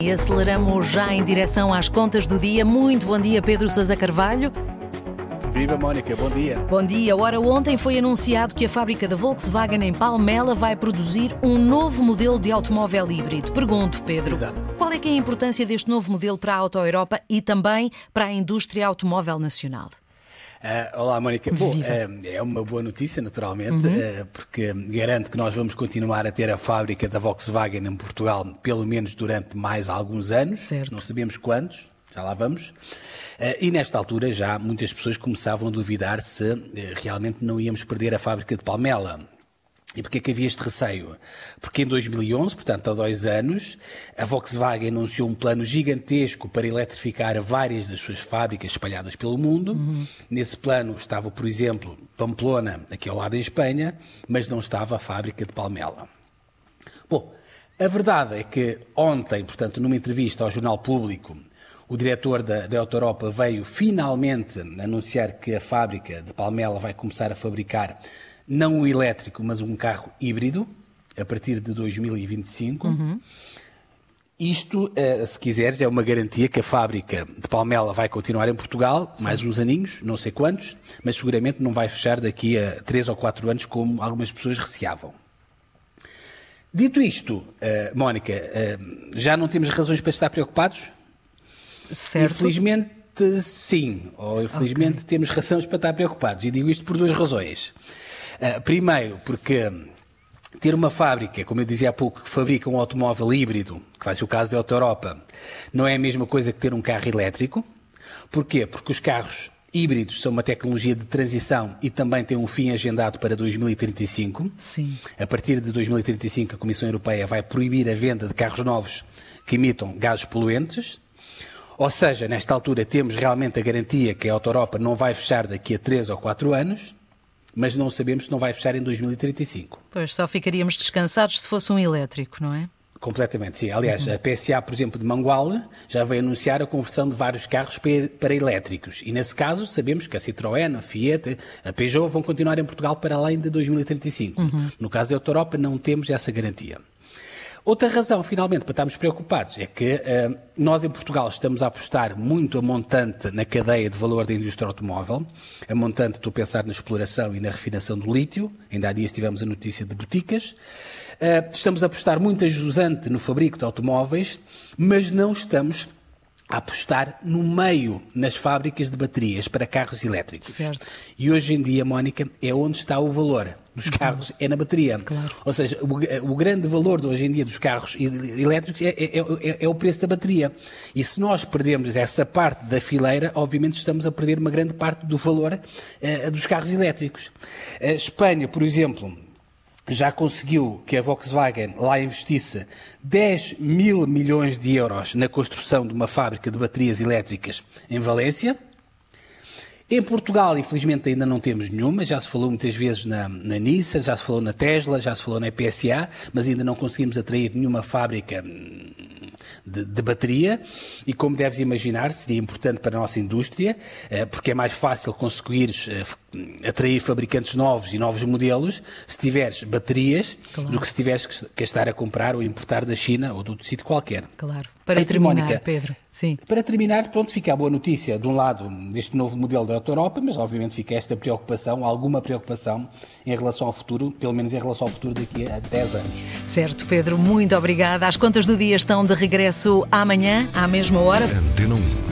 E aceleramos já em direção às contas do dia. Muito bom dia, Pedro Sousa Carvalho. Viva Mónica, bom dia. Bom dia. Ora, ontem foi anunciado que a fábrica da Volkswagen em Palmela vai produzir um novo modelo de automóvel híbrido. Pergunto, Pedro, Exato. qual é que é a importância deste novo modelo para a Auto Europa e também para a indústria automóvel nacional? Uh, olá, Mónica. Bom, uh, é uma boa notícia, naturalmente, uhum. uh, porque garante que nós vamos continuar a ter a fábrica da Volkswagen em Portugal, pelo menos durante mais alguns anos. Certo. Não sabemos quantos, já lá vamos. e nesta altura já muitas pessoas começavam a duvidar se realmente não íamos perder a fábrica de Palmela. E porquê que havia este receio? Porque em 2011, portanto há dois anos, a Volkswagen anunciou um plano gigantesco para eletrificar várias das suas fábricas espalhadas pelo mundo. Uhum. Nesse plano estava, por exemplo, Pamplona, aqui ao lado em Espanha, mas não estava a fábrica de Palmela. Bom, a verdade é que ontem, portanto, numa entrevista ao Jornal Público, o diretor da, da Europa veio finalmente anunciar que a fábrica de Palmela vai começar a fabricar não o elétrico, mas um carro híbrido, a partir de 2025. Uhum. Isto, eh, se quiseres, é uma garantia que a fábrica de Palmela vai continuar em Portugal, Sim. mais uns aninhos, não sei quantos, mas seguramente não vai fechar daqui a três ou quatro anos, como algumas pessoas receavam. Dito isto, uh, Mónica, uh, já não temos razões para estar preocupados? Certo. Infelizmente, sim, ou infelizmente okay. temos razões para estar preocupados, e digo isto por duas razões. Uh, primeiro, porque ter uma fábrica, como eu dizia há pouco, que fabrica um automóvel híbrido, que vai ser o caso da Auto Europa, não é a mesma coisa que ter um carro elétrico. Porquê? Porque os carros híbridos são uma tecnologia de transição e também têm um fim agendado para 2035. Sim. A partir de 2035, a Comissão Europeia vai proibir a venda de carros novos que emitam gases poluentes. Ou seja, nesta altura temos realmente a garantia que a Auto Europa não vai fechar daqui a 3 ou 4 anos mas não sabemos se não vai fechar em 2035. Pois, só ficaríamos descansados se fosse um elétrico, não é? Completamente, sim. Aliás, uhum. a PSA, por exemplo, de Mangual, já veio anunciar a conversão de vários carros para elétricos. E nesse caso, sabemos que a Citroën, a Fiat, a Peugeot vão continuar em Portugal para além de 2035. Uhum. No caso da Europa, não temos essa garantia. Outra razão, finalmente, para estarmos preocupados é que uh, nós em Portugal estamos a apostar muito a montante na cadeia de valor da indústria automóvel. A montante, estou a pensar na exploração e na refinação do lítio. Ainda há dias tivemos a notícia de boticas. Uh, estamos a apostar muito a jusante no fabrico de automóveis, mas não estamos a apostar no meio nas fábricas de baterias para carros elétricos. Certo. E hoje em dia, Mónica, é onde está o valor dos uhum. carros, é na bateria. Claro. Ou seja, o, o, grande valor de hoje em dia dos carros elétricos é, é, é, é, o preço da bateria. E se nós perdemos essa parte da fileira, obviamente estamos a perder uma grande parte do valor uh, dos carros elétricos. A Espanha, por exemplo, já conseguiu que a Volkswagen lá investisse 10 mil milhões de euros na construção de uma fábrica de baterias elétricas em Valência. Em Portugal, infelizmente, ainda não temos nenhuma. Já se falou muitas vezes na, na Nissan, já se falou na Tesla, já se falou na PSA, mas ainda não conseguimos atrair nenhuma fábrica hum, de, de, bateria e, como deves imaginar, seria importante para a nossa indústria, eh, porque é mais fácil conseguir eh, atrair fabricantes novos e novos modelos se tiveres baterias claro. do que se tiveres que estar a comprar ou importar da China ou de outro sítio qualquer. Claro. Para terminar, Pedro. Sim. Para terminar, pronto, fica a boa notícia, de um lado, deste novo modelo da Europa, mas obviamente fica esta preocupação, alguma preocupação em relação ao futuro, pelo menos em relação ao futuro daqui a 10 anos. Certo, Pedro, muito obrigada. As contas do dia estão de regresso amanhã, à mesma hora. Antena 1.